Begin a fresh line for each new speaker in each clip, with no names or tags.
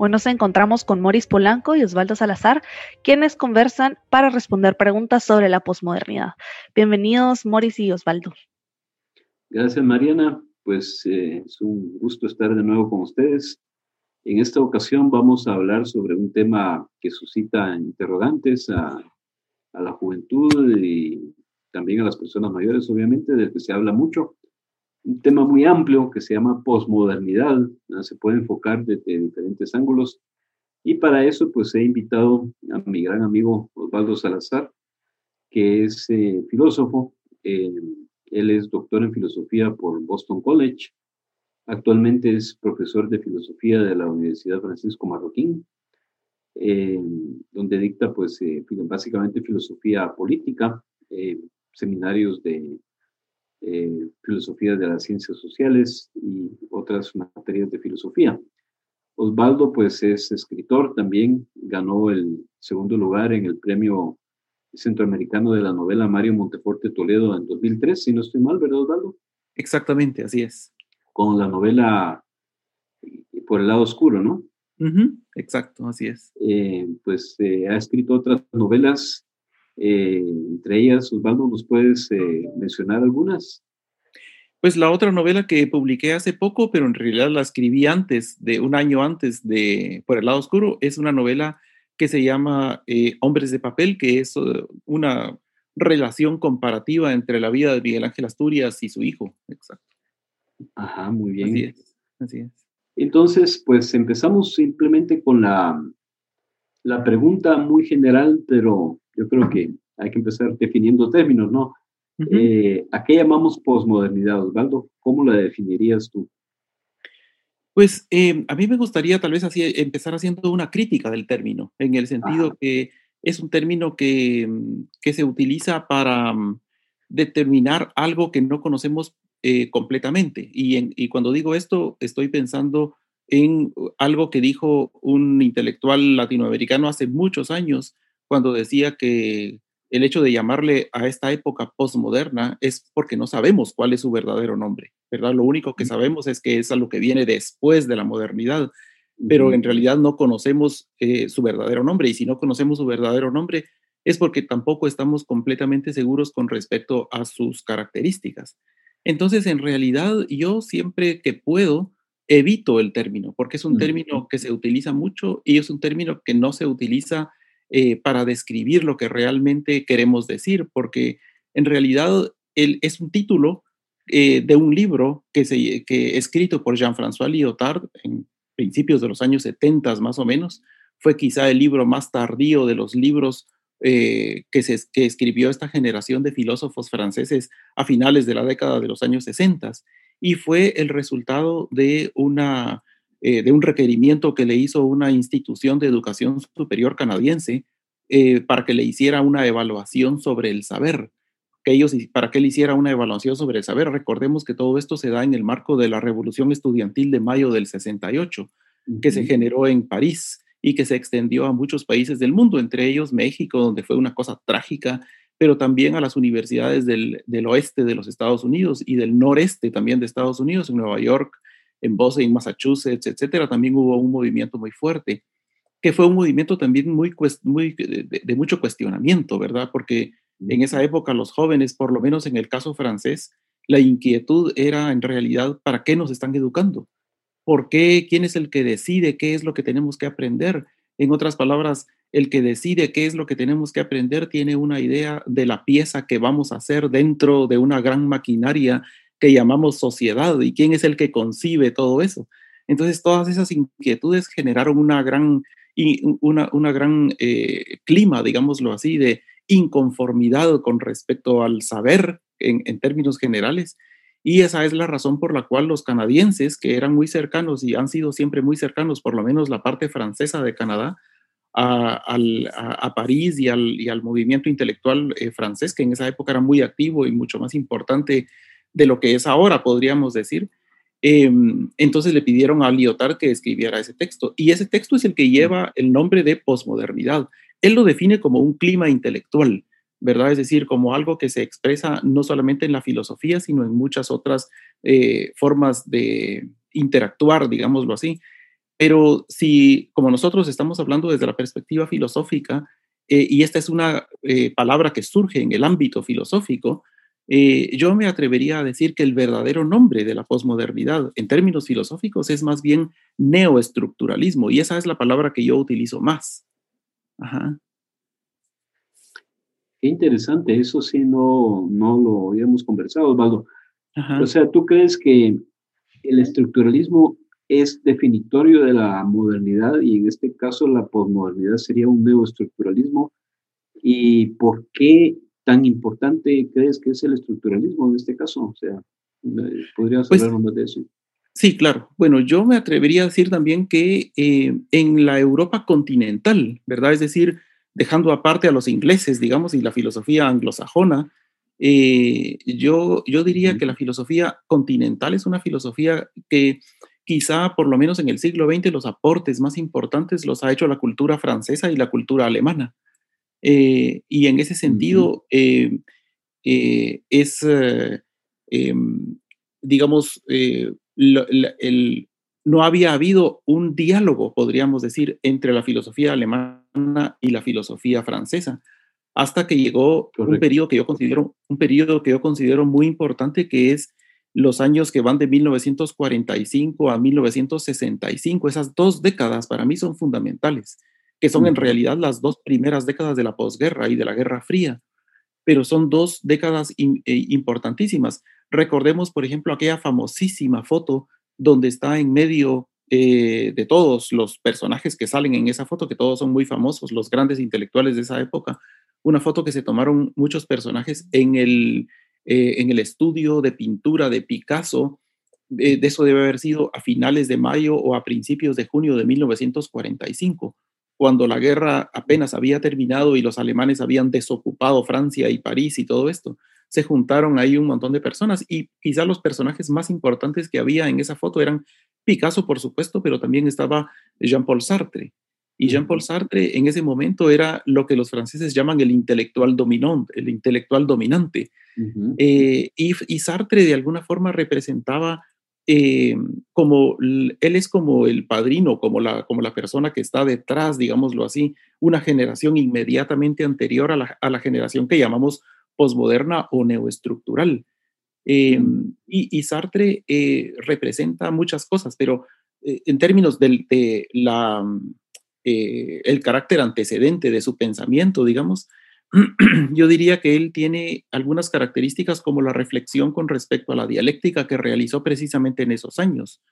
Hoy nos encontramos con Moris Polanco y Osvaldo Salazar, quienes conversan para responder preguntas sobre la posmodernidad. Bienvenidos, Moris y Osvaldo.
Gracias, Mariana. Pues eh, es un gusto estar de nuevo con ustedes. En esta ocasión vamos a hablar sobre un tema que suscita interrogantes a, a la juventud y también a las personas mayores, obviamente, del que se habla mucho un tema muy amplio que se llama posmodernidad, se puede enfocar desde diferentes ángulos. Y para eso, pues he invitado a mi gran amigo Osvaldo Salazar, que es eh, filósofo. Eh, él es doctor en filosofía por Boston College. Actualmente es profesor de filosofía de la Universidad Francisco Marroquín, eh, donde dicta, pues, básicamente filosofía política, seminarios de eh, filosofía de las ciencias sociales y otras materias de filosofía. Osvaldo, pues es escritor también, ganó el segundo lugar en el premio centroamericano de la novela Mario Monteforte Toledo en 2003, si no estoy mal, ¿verdad, Osvaldo?
Exactamente, así es.
Con la novela Por el lado oscuro, ¿no?
exacto, así es.
Eh, pues eh, ha escrito otras novelas eh, entre ellas, Osvaldo, ¿nos puedes eh, mencionar algunas?
Pues la otra novela que publiqué hace poco, pero en realidad la escribí antes, de un año antes de Por el lado oscuro, es una novela que se llama eh, Hombres de papel, que es una relación comparativa entre la vida de Miguel Ángel Asturias y su hijo. Exacto.
Ajá, muy bien.
Así es. Así es.
Entonces, pues empezamos simplemente con la, la pregunta muy general, pero yo creo que hay que empezar definiendo términos, ¿no? Eh, ¿A qué llamamos posmodernidad, Osvaldo? ¿Cómo la definirías tú?
Pues eh, a mí me gustaría tal vez así empezar haciendo una crítica del término, en el sentido que es un término que, que se utiliza para mm, determinar algo que no conocemos eh, completamente. Y, y, cuando digo esto, estoy pensando en algo que dijo un intelectual latinoamericano hace muchos años, cuando decía que el hecho de llamarle a esta época postmoderna es porque no sabemos cuál es su verdadero nombre, ¿verdad? Lo único que sabemos es que es a lo que viene después de la modernidad, pero en realidad no conocemos eh, su verdadero nombre y si no conocemos su verdadero nombre es porque tampoco estamos completamente seguros con respecto a sus características. Entonces, en realidad, yo siempre que puedo evito el término, porque es un término que se utiliza mucho y es un término que no se utiliza eh, para describir lo que realmente queremos decir, porque en realidad es un título eh, de un libro que, se, que escrito por Jean-François Lyotard en principios de los años 70 más o menos. Fue quizá el libro más tardío de los libros eh, que, se, que escribió esta generación de filósofos franceses a finales de la década de los años 60 y fue el resultado de una eh, de un requerimiento que le hizo una institución de educación superior canadiense eh, para que le hiciera una evaluación sobre el saber. Que ellos, para que le hiciera una evaluación sobre el saber. Recordemos que todo esto se da en el marco de la Revolución Estudiantil de mayo del 68, que se generó en París y que se extendió a muchos países del mundo, entre ellos México, donde fue una cosa trágica, pero también a las universidades del, del oeste de los Estados Unidos y del noreste también de Estados Unidos, en Nueva York, en Boston, Massachusetts, etcétera, también hubo un movimiento muy fuerte, que fue un movimiento también muy, muy de, mucho cuestionamiento, ¿verdad? Porque en esa época los jóvenes, por lo menos en el caso francés, la inquietud era en realidad, ¿para qué nos están educando? ¿Por qué? ¿Quién es el que decide qué es lo que tenemos que aprender? En otras palabras, el que decide qué es lo que tenemos que aprender tiene una idea de la pieza que vamos a hacer dentro de una gran maquinaria que llamamos sociedad y quién es el que concibe todo eso. Entonces, todas esas inquietudes generaron una gran, una, una gran eh, clima, digámoslo así, de inconformidad con respecto al saber en, en, términos generales. Y esa es la razón por la cual los canadienses, que eran muy cercanos y han sido siempre muy cercanos, por lo menos la parte francesa de Canadá, a, París y al, movimiento intelectual eh, francés, que en esa época era muy activo y mucho más importante de lo que es ahora, podríamos decir. Em, entonces le pidieron a Lyotard que escribiera ese texto. Y ese texto es el que lleva el nombre de posmodernidad. Él lo define como un clima intelectual, ¿verdad? Es decir, como algo que se expresa no solamente en la filosofía, sino en muchas otras eh, formas de interactuar, digámoslo así. Pero si, como nosotros estamos hablando desde la perspectiva filosófica, eh, y esta es una eh, palabra que surge en el ámbito filosófico, eh, yo me atrevería a decir que el verdadero nombre de la posmodernidad en términos filosóficos es más bien neoestructuralismo, y esa es la palabra que yo utilizo más. Ajá.
Qué interesante, eso sí no, no lo habíamos conversado, Osvaldo. O sea, ¿tú crees que el estructuralismo es definitorio de la modernidad y en este caso la posmodernidad sería un nuevo estructuralismo. ¿Y por qué tan importante crees que es el estructuralismo en este caso? O sea, ¿podrías pues, hablar más de eso?
Sí, claro. Bueno, yo me atrevería a decir también que eh, en la Europa continental, ¿verdad? Es decir, dejando aparte a los ingleses, digamos, y la filosofía anglosajona, eh, yo, yo diría que la filosofía continental es una filosofía que quizá por lo menos en el siglo XX los aportes más importantes los ha hecho la cultura francesa y la cultura alemana. Eh, y en ese sentido eh, eh, es, em, digamos, no había habido un diálogo, podríamos decir, entre la filosofía alemana y la filosofía francesa, hasta que llegó un periodo que yo considero un periodo que yo considero muy importante, que es los años que van de 1945 a 1965, esas dos décadas para mí son fundamentales, que son en realidad las dos primeras décadas de la posguerra y de la Guerra Fría, pero son dos décadas eh, importantísimas. Recordemos, por ejemplo, aquella famosísima foto donde está en medio eh, de todos los personajes que salen en esa foto, que todos son muy famosos, los grandes intelectuales de esa época, una foto que se tomaron muchos personajes en el eh, en el estudio de pintura de Picasso. de eso debe haber sido a finales de mayo o a principios de junio de 1945, cuando la guerra apenas había terminado y los alemanes habían desocupado Francia y París y todo esto. Se juntaron ahí un montón de personas y quizá los personajes más importantes que había en esa foto eran Picasso, por supuesto, pero también estaba Jean-Paul Sartre. Y Jean-Paul Sartre en ese momento era lo que los franceses llaman el intelectual dominante, el intelectual dominante. Eh, y, Sartre de alguna forma representaba eh, como, él es como el padrino, como la, como la persona que está detrás, digámoslo así, una generación inmediatamente anterior a la, generación que llamamos posmoderna o neoestructural. Eh, y, Sartre representa muchas cosas, pero en términos de la eh, el carácter antecedente de su pensamiento, digamos, yo diría que él tiene algunas características como la reflexión con respecto a la dialéctica que realizó precisamente en esos años.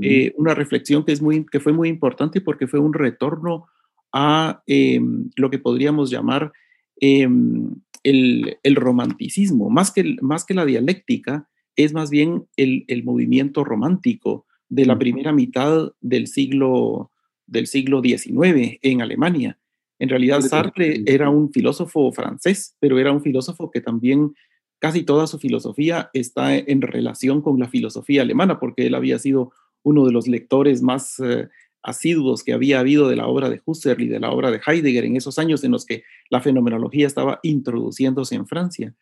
Eh, una reflexión que, es muy, que fue muy importante porque fue un retorno a em, lo que podríamos llamar em, el, romanticismo. Más que, más que la dialéctica, es más bien el, movimiento romántico de la primera mitad del siglo del siglo XIX en Alemania. En realidad Sartre era un filósofo francés, pero era un filósofo que también casi toda su filosofía está en relación con la filosofía alemana, porque él había sido uno de los lectores más eh, asiduos que había habido de la obra de Husserl y de la obra de Heidegger en esos años en los que la fenomenología estaba introduciéndose en Francia.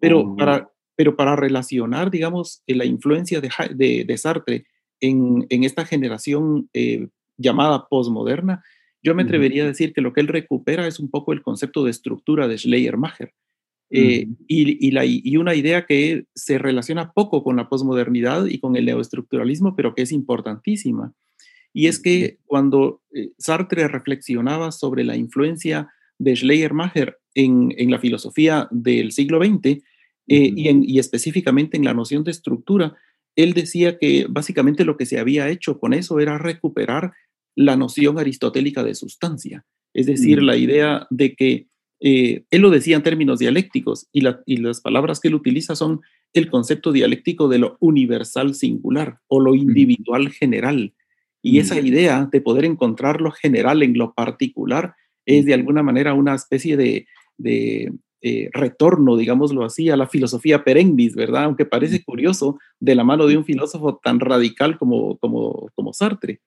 Pero, oh. para, pero para relacionar, digamos, la influencia de, de, Sartre en, en, esta generación eh, llamada posmoderna, yo me atrevería a decir que lo que él recupera es un poco el concepto de estructura de Schleiermacher. Eh, y, la, y, una idea que se relaciona poco con la posmodernidad y con el neoestructuralismo, pero que es importantísima. Y es que cuando eh, Sartre reflexionaba sobre la influencia de Schleiermacher en, en la filosofía del siglo XX eh, y, y, específicamente en la noción de estructura, él decía que básicamente lo que se había hecho con eso era recuperar la noción aristotélica de sustancia, es decir, la mm. idea de que eh, él lo decía en términos dialécticos y, las palabras que él utiliza son el concepto dialéctico de lo universal singular o lo individual general. Y esa idea de poder encontrar lo general en lo particular es de alguna manera una especie de, eh, retorno, digámoslo así, a la filosofía perennis, ¿verdad? Aunque parece curioso, de la mano de un filósofo tan radical como, como, como Sartre.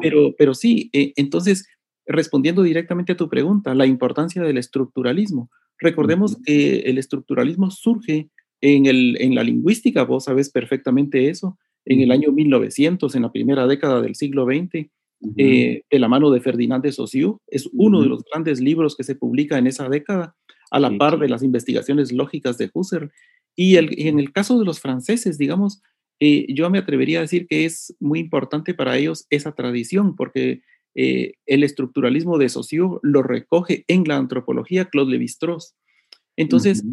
Pero, pero sí, eh, entonces, respondiendo directamente a tu pregunta, la importancia del estructuralismo. Recordemos que el estructuralismo surge en, el, en la lingüística, vos sabes perfectamente eso, en el año 1900, en la primera década del siglo XX, eh, de la mano de Ferdinand de Saussure. Es uno de los grandes libros que se publica en esa década, a la par de las investigaciones lógicas de Husserl. Y, el, en el caso de los franceses, digamos, eh, yo me atrevería a decir que es muy importante para ellos esa tradición, porque eh, el estructuralismo de Saussure lo recoge en la antropología Claude Lévi-Strauss. Entonces,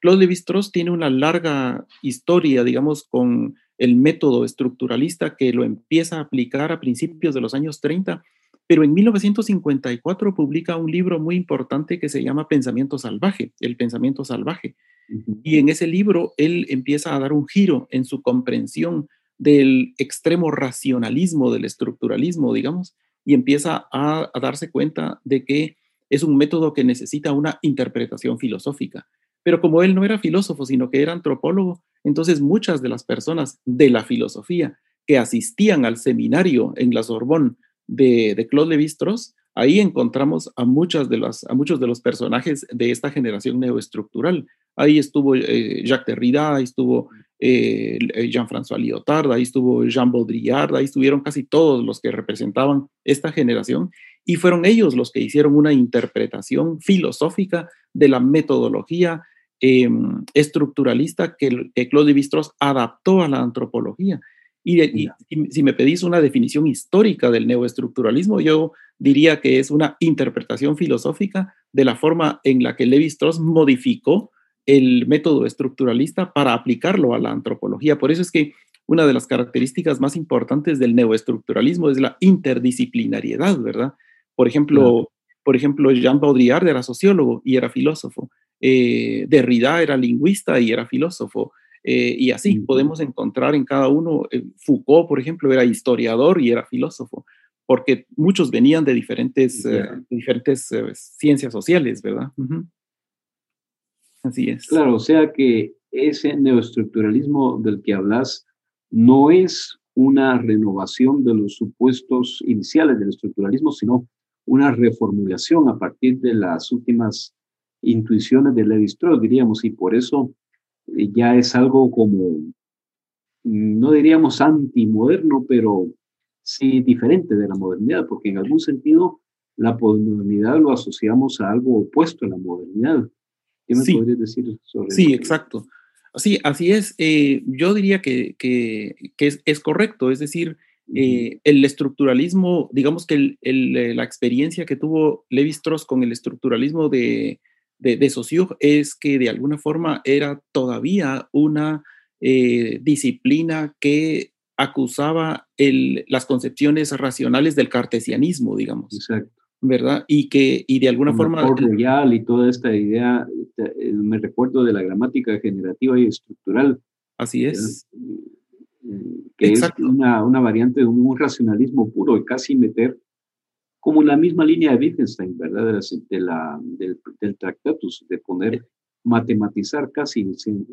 Claude Lévi-Strauss tiene una larga historia, digamos, con el método estructuralista que lo empieza a aplicar a principios de los años 30, pero en 1954 publica un libro muy importante que se llama Pensamiento Salvaje, el pensamiento salvaje. Y en ese libro él empieza a dar un giro en su comprensión del extremo racionalismo, del estructuralismo, digamos, y empieza a, darse cuenta de que es un método que necesita una interpretación filosófica. Pero como él no era filósofo, sino que era antropólogo, entonces muchas de las personas de la filosofía que asistían al seminario en la Sorbonne de, Claude Lévi-Strauss, ahí encontramos a, muchas de las, a muchos de los personajes de esta generación neoestructural. Ahí estuvo eh, Jacques Derrida, ahí estuvo eh, eh, Jean-François Lyotard, ahí estuvo Jean Baudrillard, ahí estuvieron casi todos los que representaban esta generación y fueron ellos los que hicieron una interpretación filosófica de la metodología em, estructuralista que, Claude Lévi-Strauss adaptó a la antropología. Y, y, si me pedís una definición histórica del neoestructuralismo, yo diría que es una interpretación filosófica de la forma en la que Lévi-Strauss modificó el método estructuralista para aplicarlo a la antropología. Por eso es que una de las características más importantes del neoestructuralismo es la interdisciplinariedad, ¿verdad? Por ejemplo, por ejemplo Jean Baudrillard era sociólogo y era filósofo. Eh, Derrida era lingüista y era filósofo. Eh, y así podemos encontrar en cada uno, eh, Foucault, por ejemplo, era historiador y era filósofo, porque muchos venían de diferentes, diferentes ciencias sociales, ¿verdad? Así es.
Claro, o sea que ese neoestructuralismo del que hablas no es una renovación de los supuestos iniciales del estructuralismo, sino una reformulación a partir de las últimas intuiciones de Levi Strauss, diríamos, y por eso eh, ya es algo como, no diríamos antimoderno, pero sí diferente de la modernidad, porque en algún sentido la modernidad lo asociamos a algo opuesto a la modernidad.
¿Qué me sí. podrías decir sobre Sí, exacto. Sí, así es. Eh, yo diría que, que, que es, es, correcto. Es decir, eh, el estructuralismo, digamos que el, eh, la experiencia que tuvo Levi Strauss con el estructuralismo de, de, de Saussure es que de alguna forma era todavía una disciplina que acusaba el, las concepciones racionales del cartesianismo, digamos. Exacto. ¿verdad? Y que, y de alguna forma...
Royal y toda esta idea, eh, me recuerdo de la gramática generativa y estructural.
Así es.
Que es una, una, variante de un racionalismo puro y casi meter como la misma línea de Wittgenstein, ¿verdad? De la, del, del Tractatus, de poner, matematizar casi,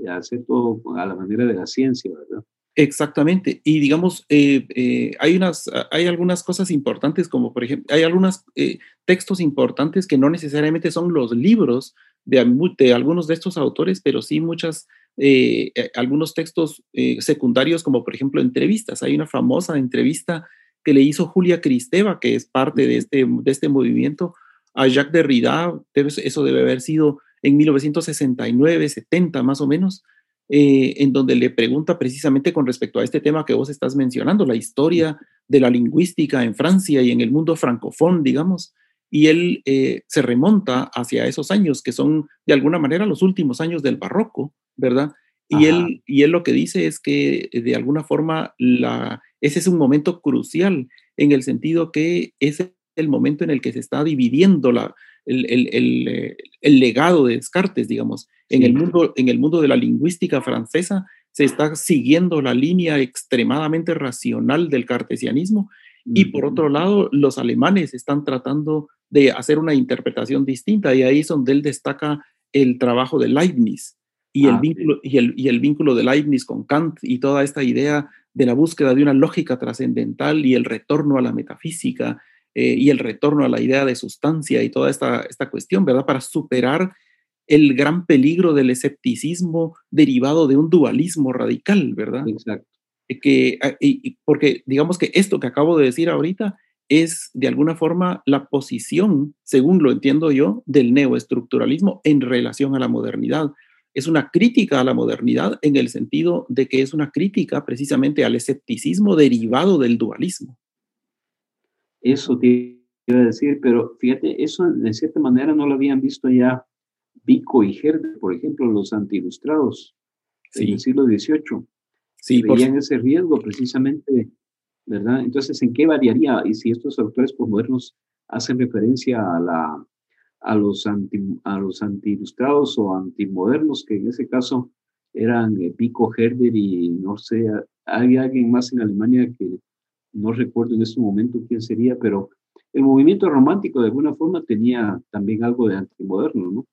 hacer todo a la manera de la ciencia, ¿verdad?
Exactamente. Y digamos, eh, eh, hay, unas, hay algunas cosas importantes, como por ejemplo, hay algunos eh, textos importantes que no necesariamente son los libros de, de, algunos de estos autores, pero sí muchas, algunos textos secundarios, como por ejemplo entrevistas. Hay una famosa entrevista que le hizo Julia Cristeva, que es parte de este, de este movimiento, a Jacques Derrida. eso debe haber sido en 1969, 70 más o menos eh, en donde le pregunta precisamente con respecto a este tema que vos estás mencionando, la historia de la lingüística en Francia y en el mundo francofón, digamos, y él eh, se remonta hacia esos años que son de alguna manera los últimos años del barroco, ¿verdad? Y él, y él lo que dice es que de alguna forma la, ese es un momento crucial en el sentido que es el momento en el que se está dividiendo la, el, el, el, legado de Descartes, digamos. En, el mundo, en el mundo de la lingüística francesa se está siguiendo la línea extremadamente racional del cartesianismo Y por otro lado, los alemanes están tratando de hacer una interpretación distinta y ahí es donde él destaca el trabajo de Leibniz y, el, ah, vínculo, y, el, y el vínculo de Leibniz con Kant y toda esta idea de la búsqueda de una lógica trascendental y el retorno a la metafísica eh, y el retorno a la idea de sustancia y toda esta, esta cuestión, ¿verdad? Para superar el gran peligro del escepticismo derivado de un dualismo radical, ¿verdad?
Exacto.
Eh, que, ah, porque digamos que esto que acabo de decir ahorita es de alguna forma la posición, según lo entiendo yo, del neoestructuralismo en relación a la modernidad es una crítica a la modernidad en el sentido de que es una crítica precisamente al escepticismo derivado del dualismo.
Eso te iba a decir, pero fíjate, eso de cierta manera no lo habían visto ya Vico y Herder, por ejemplo, los antiilustrados sí. del siglo XVIII. Sí, veían ese riesgo precisamente, ¿verdad? Entonces, ¿en qué variaría? Y si estos autores postmodernos hacen referencia a la a los, anti, a los anti-ilustrados o antimodernos, que en ese caso eran eh, Pico Herder y no sé, hay alguien más en Alemania que no recuerdo en este momento quién sería, pero el movimiento romántico de alguna forma tenía también algo de antimoderno, ¿no?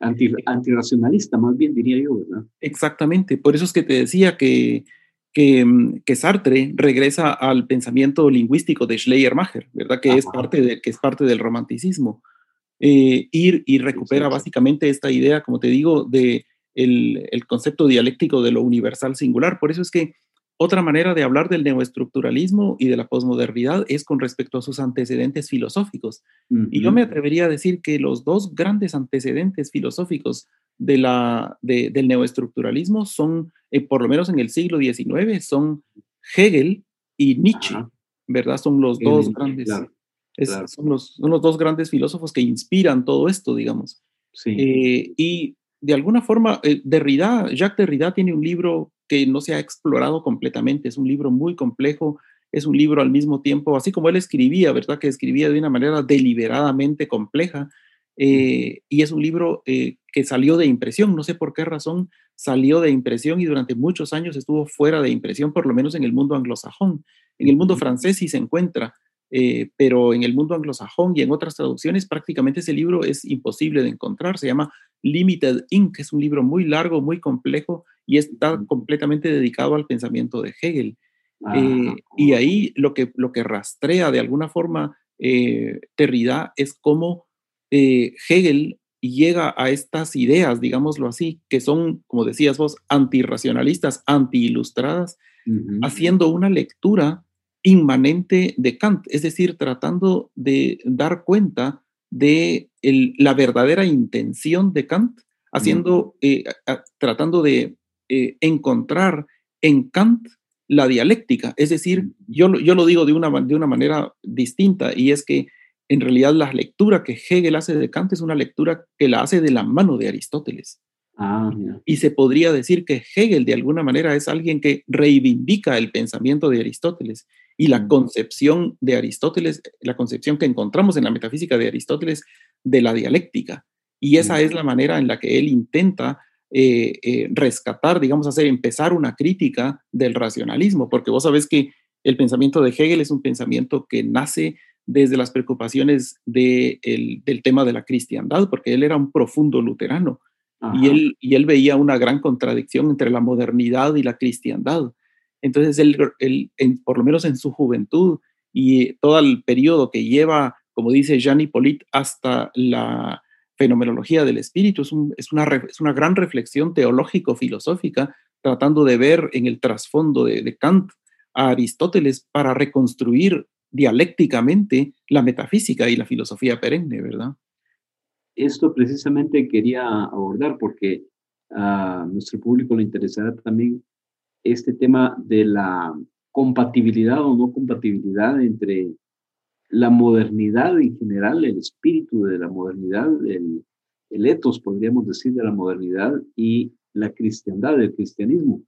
Anti, antirracionalista, más bien diría yo, ¿verdad?
Exactamente, por eso es que te decía que, que, mm, que Sartre regresa al pensamiento lingüístico de Schleiermacher, ¿verdad? Que es, parte de, que es parte del romanticismo eh, ir y recupera básicamente esta idea, como te digo, de el, el, concepto dialéctico de lo universal singular. Por eso es que otra manera de hablar del neoestructuralismo y de la posmodernidad es con respecto a sus antecedentes filosóficos. Y yo me atrevería a decir que los dos grandes antecedentes filosóficos de la, de, del neoestructuralismo son, eh, por lo menos en el siglo XIX, son Hegel y Nietzsche, ¿verdad? Son los dos grandes son, los, dos grandes filósofos que inspiran todo esto, digamos. Eh, y de alguna forma, eh, Derrida, Jacques Derrida tiene un libro que no se ha explorado completamente, es un libro muy complejo, es un libro al mismo tiempo, así como él escribía, ¿verdad? Que escribía de una manera deliberadamente compleja, eh, y es un libro que salió de impresión, no sé por qué razón salió de impresión y durante muchos años estuvo fuera de impresión, por lo menos en el mundo anglosajón. En el mundo francés sí se encuentra, eh, pero en el mundo anglosajón y en otras traducciones prácticamente ese libro es imposible de encontrar. Se llama Limited Ink, es un libro muy largo, muy complejo y está completamente dedicado al pensamiento de Hegel. Ah, eh, y ahí lo que, lo que rastrea de alguna forma eh, Terrida es cómo Hegel llega a estas ideas, digámoslo así, que son, como decías vos, antirracionalistas, anti-ilustradas, haciendo una lectura inmanente de Kant, es decir, tratando de dar cuenta de la verdadera intención de Kant, haciendo, eh, tratando de eh, encontrar en Kant la dialéctica. Es decir, yo, yo lo digo de una, de una manera distinta y es que en realidad la lectura que Hegel hace de Kant es una lectura que la hace de la mano de Aristóteles. Ah, y se podría decir que Hegel de alguna manera es alguien que reivindica el pensamiento de Aristóteles y la concepción de Aristóteles, la concepción que encontramos en la metafísica de Aristóteles de la dialéctica. Y esa es la manera en la que él intenta eh, eh, rescatar, digamos, hacer empezar una crítica del racionalismo, porque vos sabés que el pensamiento de Hegel es un pensamiento que nace desde las preocupaciones del tema de la cristiandad, porque él era un profundo luterano y él, y él veía una gran contradicción entre la modernidad y la cristiandad. Entonces, él, por lo menos en su juventud y todo el periodo que lleva, como dice Jean Hippolyte, hasta la fenomenología del espíritu, es, una, es una, gran reflexión teológico-filosófica, tratando de ver en el trasfondo de, de Kant a Aristóteles para reconstruir dialécticamente la metafísica y la filosofía perenne, ¿verdad?
Esto precisamente quería abordar porque a nuestro público le interesará también este tema de la compatibilidad o no compatibilidad entre la modernidad en general, el espíritu de la modernidad, el, el etos, podríamos decir, de la modernidad y la cristiandad, el cristianismo.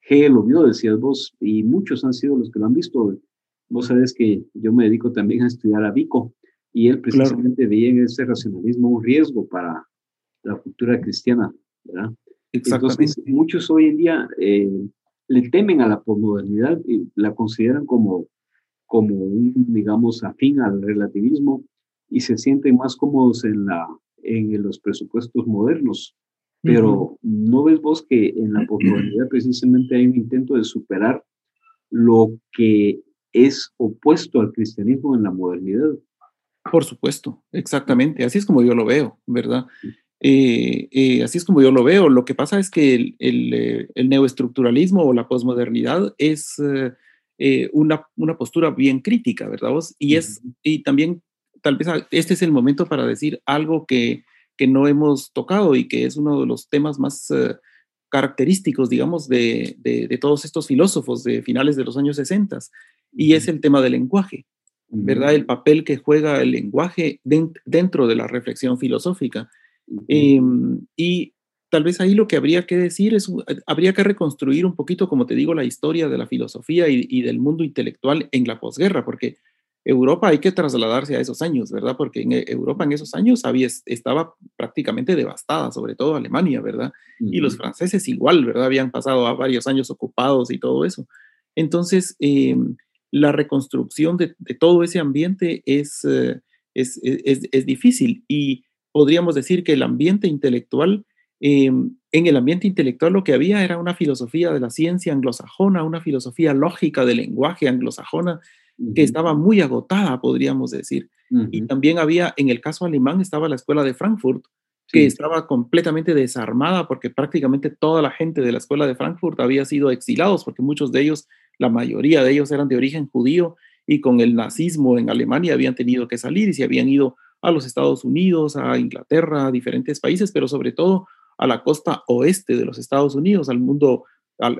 Hegel lo vio, decías vos, y muchos han sido los que lo han visto. Vos sabés que yo me dedico también a estudiar a Vico, y él precisamente veía en ese racionalismo un riesgo para la cultura cristiana, ¿verdad? Entonces, muchos hoy en día eh, le temen a la posmodernidad y la consideran como como un, digamos, afín al relativismo y se sienten más cómodos en, la, en los presupuestos modernos. Pero ¿no ves vos que en la posmodernidad precisamente hay un intento de superar lo que es opuesto al cristianismo en la modernidad?
Por supuesto, exactamente. Así es como yo lo veo, ¿verdad? Eh, eh, así es como yo lo veo. Lo que pasa es que el, el, eh, el neoestructuralismo o la posmodernidad es una, una, postura bien crítica, ¿verdad? Vos? Y, es, y también tal vez este es el momento para decir algo que, que no hemos tocado y que es uno de los temas más característicos, digamos, de, de, de, todos estos filósofos de finales de los años 60, y es el tema del lenguaje. ¿Verdad? El papel que juega el lenguaje dentro de la reflexión filosófica. Em, y tal vez ahí lo que habría que decir es, habría que reconstruir un poquito, como te digo, la historia de la filosofía y, del mundo intelectual en la posguerra, porque Europa hay que trasladarse a esos años, ¿verdad? Porque en Europa en esos años había, estaba prácticamente devastada, sobre todo Alemania, ¿verdad? Y los franceses igual, ¿verdad? Habían pasado varios años ocupados y todo eso. Entonces, eh, la reconstrucción de, todo ese ambiente eh, es, es, difícil. Y podríamos decir que el ambiente intelectual, em, en el ambiente intelectual lo que había era una filosofía de la ciencia anglosajona, una filosofía lógica del lenguaje anglosajona que estaba muy agotada, podríamos decir. Y también había, en el caso alemán, estaba la escuela de Frankfurt, que estaba completamente desarmada porque prácticamente toda la gente de la escuela de Frankfurt había sido exilados, porque muchos de ellos la mayoría de ellos eran de origen judío y con el nazismo en Alemania habían tenido que salir y se habían ido a los Estados Unidos, a Inglaterra, a diferentes países, pero sobre todo a la costa oeste de los Estados Unidos, al mundo,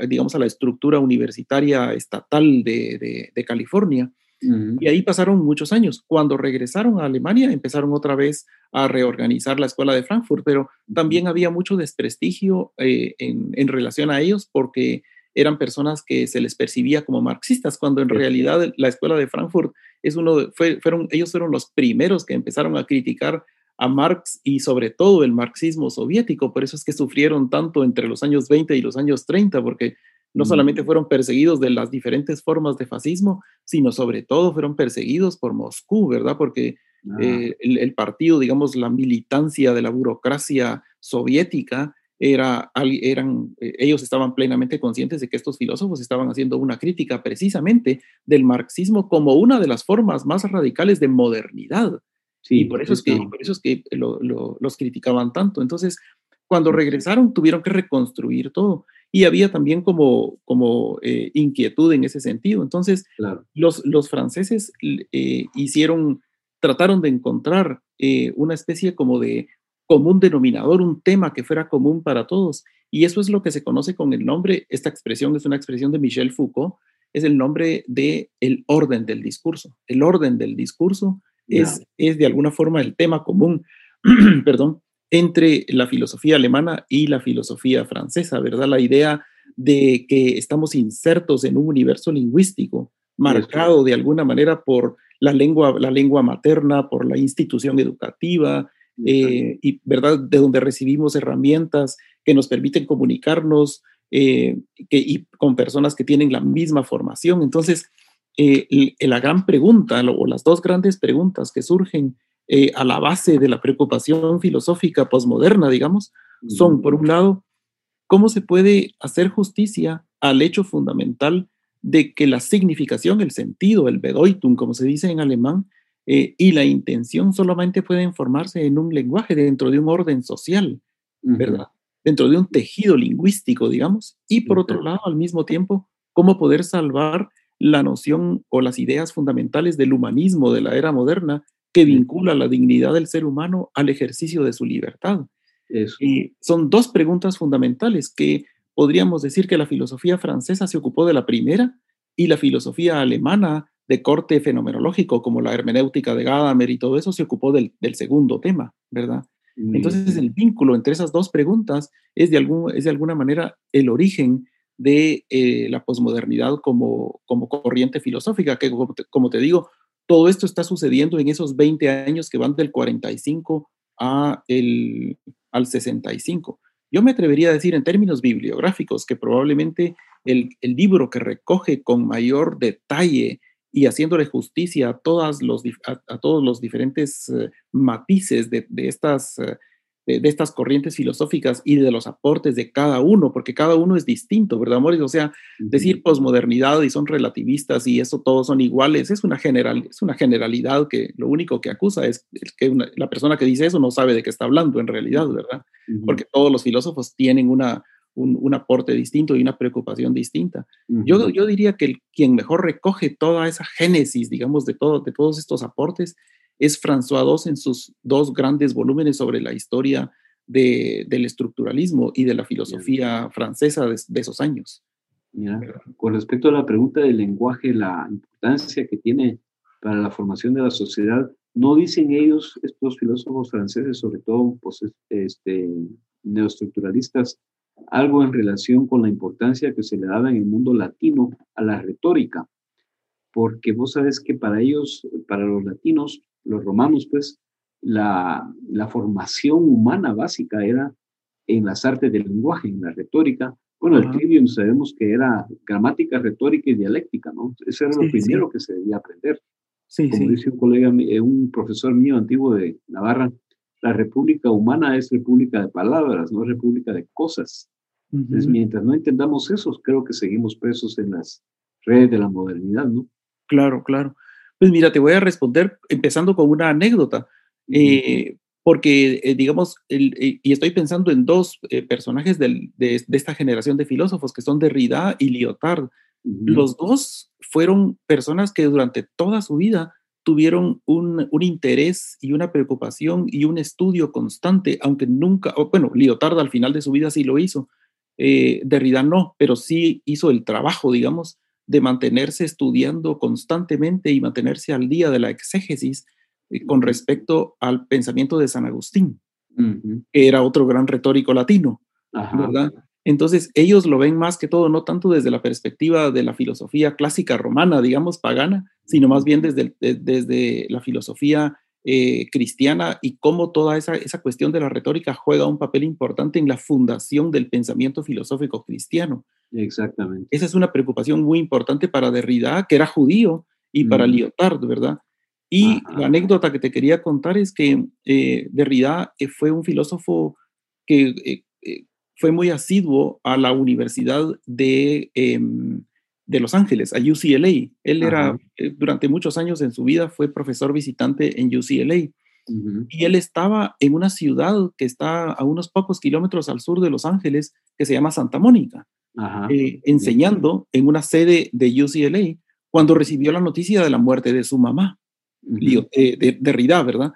digamos, a la estructura universitaria estatal de, California. Y ahí pasaron muchos años. Cuando regresaron a Alemania, empezaron otra vez a reorganizar la escuela de Frankfurt, pero también había mucho desprestigio eh, en, en, relación a ellos porque eran personas que se les percibía como marxistas, cuando en realidad la escuela de Frankfurt es uno fueron, ellos fueron los primeros que empezaron a criticar a Marx y sobre todo el marxismo soviético, por eso es que sufrieron tanto entre los años 20 y los años 30, porque no mm. solamente fueron perseguidos de las diferentes formas de fascismo, sino sobre todo fueron perseguidos por Moscú, ¿verdad? Porque ah. eh, el, partido, digamos, la militancia de la burocracia soviética era, eran, eh, ellos estaban plenamente conscientes de que estos filósofos estaban haciendo una crítica precisamente del marxismo como una de las formas más radicales de modernidad. Sí, y por eso, es que, por eso es que los criticaban tanto. Entonces, cuando regresaron, tuvieron que reconstruir todo. Y había también como, como eh, inquietud en ese sentido. Entonces, los, los franceses eh, hicieron, trataron de encontrar una especie como de común denominador, un tema que fuera común para todos. Y eso es lo que se conoce con el nombre, esta expresión es una expresión de Michel Foucault, es el nombre de el orden del discurso. El orden del discurso es, es de alguna forma el tema común, perdón, entre la filosofía alemana y la filosofía francesa, ¿verdad? La idea de que estamos insertos en un universo lingüístico marcado de alguna manera por la lengua, la lengua materna, por la institución educativa, eh, y verdad de donde recibimos herramientas que nos permiten comunicarnos eh, que, y con personas que tienen la misma formación. Entonces, eh, la gran pregunta o las dos grandes preguntas que surgen a la base de la preocupación filosófica posmoderna, digamos, son, por un lado, ¿cómo se puede hacer justicia al hecho fundamental de que la significación, el sentido, el Bedeutung, como se dice en alemán, eh, y la intención solamente puede formarse en un lenguaje dentro de un orden social, ¿verdad? Dentro de un tejido lingüístico, digamos. Y por otro lado, al mismo tiempo, cómo poder salvar la noción o las ideas fundamentales del humanismo de la era moderna que vincula la dignidad del ser humano al ejercicio de su libertad. Y son dos preguntas fundamentales que podríamos decir que la filosofía francesa se ocupó de la primera y la filosofía alemana de corte fenomenológico, como la hermenéutica de Gadamer y todo eso, se ocupó del, segundo tema, ¿verdad? Entonces, el vínculo entre esas dos preguntas es de, algún, es de alguna manera el origen de eh, la posmodernidad como, como corriente filosófica, que como te, digo, todo esto está sucediendo en esos 20 años que van del 45 a el, al 65. Yo me atrevería a decir en términos bibliográficos que probablemente el, el libro que recoge con mayor detalle y haciéndole justicia a, todas los, a, todos los diferentes eh, matices de, de estas eh, de, estas corrientes filosóficas y de los aportes de cada uno, porque cada uno es distinto, ¿verdad, Moris? O sea, decir posmodernidad y son relativistas y eso todos son iguales, es una, general, es una generalidad que lo único que acusa es que la persona que dice eso no sabe de qué está hablando en realidad, ¿verdad? Porque todos los filósofos tienen una, un, aporte distinto y una preocupación distinta. yo, yo diría que el, quien mejor recoge toda esa génesis, digamos, de, todo, de todos estos aportes es François II en sus dos grandes volúmenes sobre la historia del estructuralismo y de la filosofía francesa de, esos años.
Con respecto a la pregunta del lenguaje, la importancia que tiene para la formación de la sociedad, no dicen ellos, estos filósofos franceses, sobre todo pues, este, neoestructuralistas, algo en relación con la importancia que se le daba en el mundo latino a la retórica, porque vos sabes que para ellos, para los latinos, los romanos, pues, la, la, formación humana básica era en las artes del lenguaje, en la retórica. Bueno, el trivium sabemos que era gramática, retórica y dialéctica, ¿no? Eso era lo primero que se debía aprender. Sí, Como dice un colega, eh, un profesor mío antiguo de Navarra, la república humana es república de palabras, no república de cosas. Entonces, mientras no entendamos eso, creo que seguimos presos en las redes de la modernidad, ¿no?
Claro, claro. Pues mira, te voy a responder empezando con una anécdota, eh, porque eh, digamos, eh, y estoy pensando en dos personajes de, esta generación de filósofos, que son Derrida y Lyotard. Los dos fueron personas que durante toda su vida tuvieron un, interés y una preocupación y un estudio constante, aunque nunca, bueno, Lyotard al final de su vida sí lo hizo, Derrida no, pero sí hizo el trabajo, digamos, de mantenerse estudiando constantemente y mantenerse al día de la exégesis eh, con respecto al pensamiento de San Agustín, que era otro gran retórico latino, ¿verdad? Entonces, ellos lo ven más que todo, no tanto desde la perspectiva de la filosofía clásica romana, digamos, pagana, sino más bien desde, desde la filosofía eh, cristiana y cómo toda esa, esa cuestión de la retórica juega un papel importante en la fundación del pensamiento filosófico cristiano.
Exactamente.
Esa es una preocupación muy importante para Derrida, que era judío, y para Lyotard, ¿verdad? Y la anécdota que te quería contar es que eh, Derrida eh, fue un filósofo que eh, fue muy asiduo a la Universidad de, em, de Los Ángeles, a UCLA. Él era, durante muchos años en su vida, fue profesor visitante en UCLA. Y él estaba en una ciudad que está a unos pocos kilómetros al sur de Los Ángeles, que se llama Santa Mónica. Eh, enseñando en una sede de UCLA cuando recibió la noticia de la muerte de su mamá, eh, de, de, Rida, ¿verdad?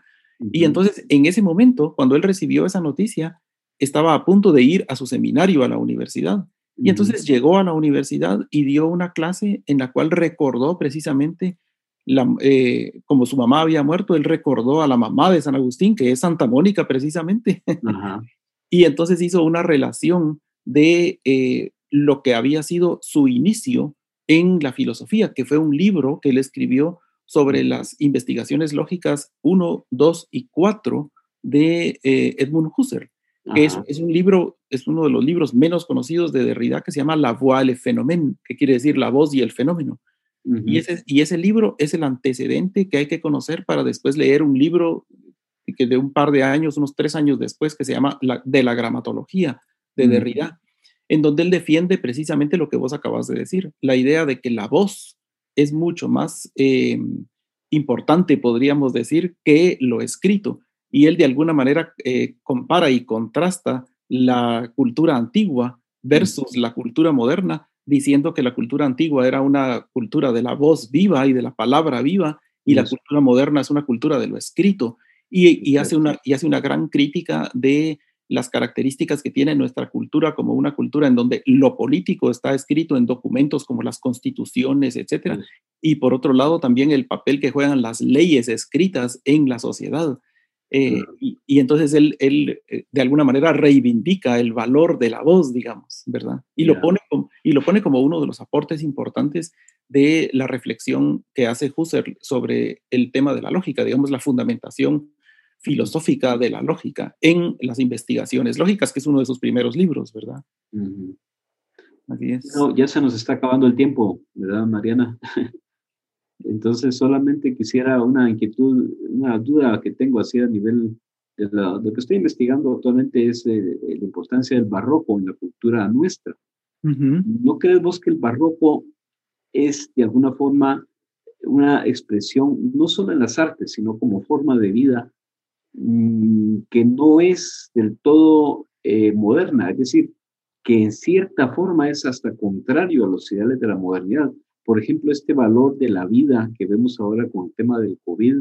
Y entonces, en ese momento, cuando él recibió esa noticia, estaba a punto de ir a su seminario a la universidad. Y entonces llegó a la universidad y dio una clase en la cual recordó precisamente, la, eh, como su mamá había muerto, él recordó a la mamá de San Agustín, que es Santa Mónica precisamente. y entonces hizo una relación de lo que había sido su inicio en la filosofía, que fue un libro que él escribió sobre las investigaciones lógicas 1, 2 y 4 de eh, Edmund Husserl. Es, un libro, es uno de los libros menos conocidos de Derrida que se llama La voix le phénomène, que quiere decir la voz y el fenómeno. y, ese, y ese libro es el antecedente que hay que conocer para después leer un libro que de un par de años, unos tres años después, que se llama la, De la gramatología de Derrida en donde él defiende precisamente lo que vos acabas de decir, la idea de que la voz es mucho más eh, importante, podríamos decir, que lo escrito. Y él de alguna manera eh, compara y contrasta la cultura antigua versus la cultura moderna, diciendo que la cultura antigua era una cultura de la voz viva y de la palabra viva, y la cultura moderna es una cultura de lo escrito. Y, hace una, y hace una gran crítica de las características que tiene nuestra cultura como una cultura en donde lo político está escrito en documentos como las constituciones, etcétera, y por otro lado también el papel que juegan las leyes escritas en la sociedad. Eh, y, entonces él, él, eh, de alguna manera reivindica el valor de la voz, digamos, ¿verdad? Y, lo pone como, y lo pone como uno de los aportes importantes de la reflexión que hace Husserl sobre el tema de la lógica, digamos, la fundamentación filosófica de la lógica en las investigaciones lógicas, que es uno de sus primeros libros, ¿verdad?
Así es. ya se nos está acabando el tiempo, ¿verdad, Mariana? Entonces, solamente quisiera una inquietud, una duda que tengo así a nivel de lo que estoy investigando actualmente es eh, la importancia del barroco en la cultura nuestra. ¿No crees vos que el barroco es de alguna forma una expresión, no solo en las artes, sino como forma de vida, mm, que no es del todo eh, moderna? Es decir, que en cierta forma es hasta contrario a los ideales de la modernidad. Por ejemplo, este valor de la vida que vemos ahora con el tema del COVID,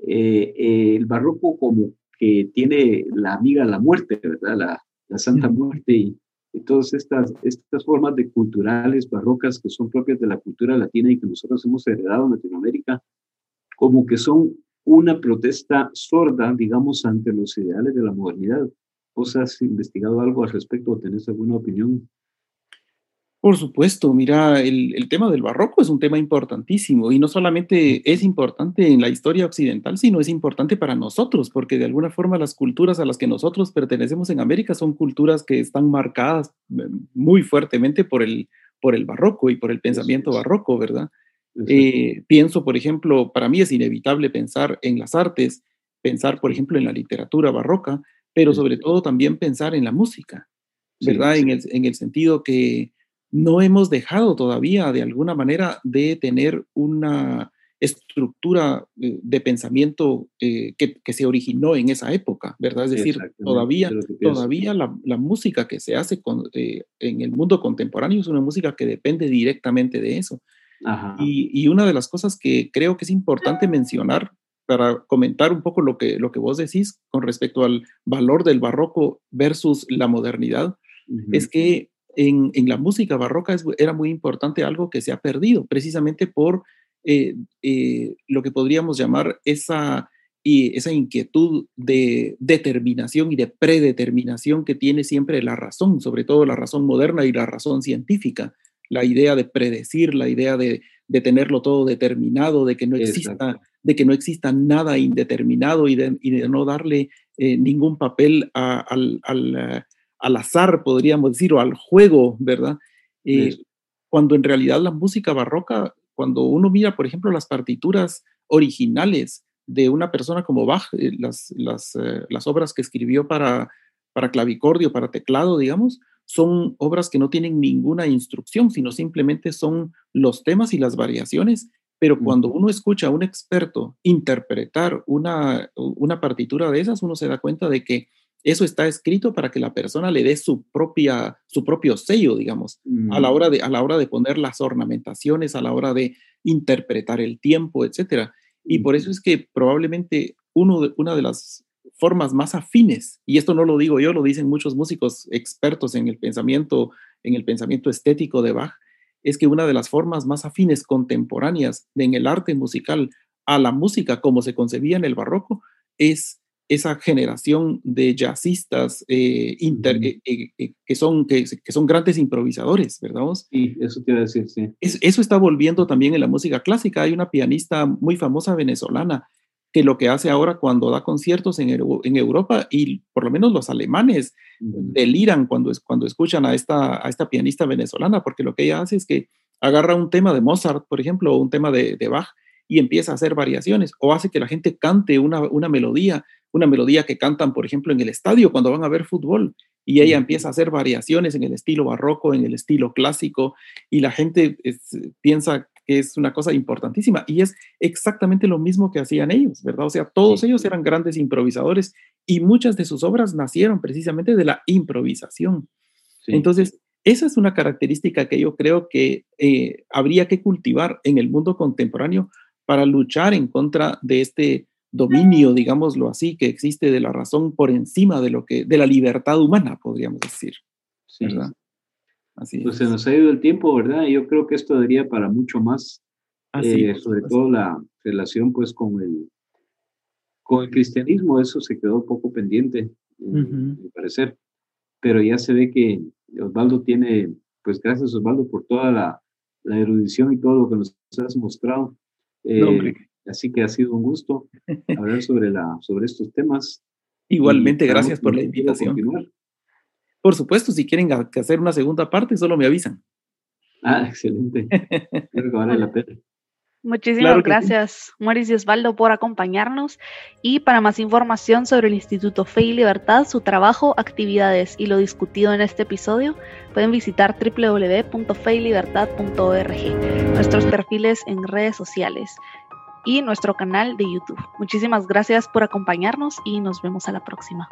eh, eh, el barroco como que tiene la amiga la muerte, ¿verdad? La, la Santa Muerte y, todas estas, estas formas de culturales barrocas que son propias de la cultura latina y que nosotros hemos heredado en Latinoamérica, como que son una protesta sorda, digamos, ante los ideales de la modernidad. ¿Vos has investigado algo al respecto o tenés alguna opinión?
Por supuesto, mira, el, el, tema del barroco es un tema importantísimo y no solamente es importante en la historia occidental, sino es importante para nosotros, porque de alguna forma las culturas a las que nosotros pertenecemos en América son culturas que están marcadas eh, muy fuertemente por el, por el barroco y por el pensamiento barroco, ¿verdad? Eh, pienso, por ejemplo, para mí es inevitable pensar en las artes, pensar, por ejemplo, en la literatura barroca, pero sobre todo también pensar en la música, ¿verdad? En, el, en el sentido que no hemos dejado todavía de alguna manera de tener una estructura eh, de pensamiento eh, que, se originó en esa época, ¿verdad? Es decir, todavía, todavía la, música que se hace eh, en el mundo contemporáneo es una música que depende directamente de eso. Y, y, una de las cosas que creo que es importante mencionar para comentar un poco lo que, lo que vos decís con respecto al valor del barroco versus la modernidad, es que en, la música barroca era muy importante algo que se ha perdido, precisamente por eh, eh, lo que podríamos llamar esa, esa inquietud de determinación y de predeterminación que tiene siempre la razón, sobre todo la razón moderna y la razón científica, la idea de predecir, la idea de, tenerlo todo determinado, de que no exista, de que no exista nada indeterminado y de, no darle eh, ningún papel al al azar, podríamos decir, o al juego, ¿verdad? Eh, cuando en realidad la música barroca, cuando uno mira, por ejemplo, las partituras originales de una persona como Bach, eh, las, eh, las, obras que escribió para, para clavicordio, para teclado, digamos, son obras que no tienen ninguna instrucción, sino simplemente son los temas y las variaciones. Pero cuando uno escucha a un experto interpretar una, una partitura de esas, uno se da cuenta de que eso está escrito para que la persona le dé su, propia, su propio sello, digamos, a, la mm. hora de, a la hora de poner las ornamentaciones, a la hora de interpretar el tiempo, etc. Y por eso es que probablemente uno de, una de las formas más afines, y esto no lo digo yo, lo dicen muchos músicos expertos en el pensamiento, en el pensamiento estético de Bach, es que una de las formas más afines contemporáneas en el arte musical a la música como se concebía en el barroco es esa generación de jazzistas eh, eh, eh, que, son, que, son grandes improvisadores, ¿verdad?
Sí, eso te iba a decir, sí.
eso está volviendo también en la música clásica. Hay una pianista muy famosa venezolana que lo que hace ahora cuando da conciertos en, en Europa y por lo menos los alemanes deliran cuando, cuando escuchan a esta, a esta pianista venezolana, porque lo que ella hace es que agarra un tema de Mozart, por ejemplo, o un tema de, de Bach, y empieza a hacer variaciones, o hace que la gente cante una, una melodía una melodía que cantan, por ejemplo, en el estadio cuando van a ver fútbol. Y ella empieza a hacer variaciones en el estilo barroco, en el estilo clásico, y la gente piensa que es una cosa importantísima. Y es exactamente lo mismo que hacían ellos, ¿verdad? O sea, todos ellos eran grandes improvisadores y muchas de sus obras nacieron precisamente de la improvisación. Entonces, esa es una característica que yo creo que eh, habría que cultivar en el mundo contemporáneo para luchar en contra de este dominio, digámoslo así, que existe de la razón por encima de lo que, de la libertad humana, podríamos decir. ¿Verdad?
Así pues se nos ha ido el tiempo, ¿verdad? Yo creo que esto daría para mucho más, eh, sobre todo la relación pues con el, con el cristianismo, eso se quedó poco pendiente, uh parecer, pero ya se ve que Osvaldo tiene, pues gracias Osvaldo por toda la, la erudición y todo lo que nos has mostrado. Eh, Así que ha sido un gusto hablar sobre, la, sobre estos temas.
Igualmente, gracias por la invitación. Por supuesto, si quieren hacer una segunda parte, solo me avisan.
Ah, excelente. Creo que vale la pena.
Muchísimas gracias, Mauricio y Osvaldo, por acompañarnos. Y para más información sobre el Instituto Fe y Libertad, su trabajo, actividades y lo discutido en este episodio, pueden visitar www.feylibertad.org, nuestros perfiles en redes sociales y nuestro canal de YouTube. Muchísimas gracias por acompañarnos y nos vemos a la próxima.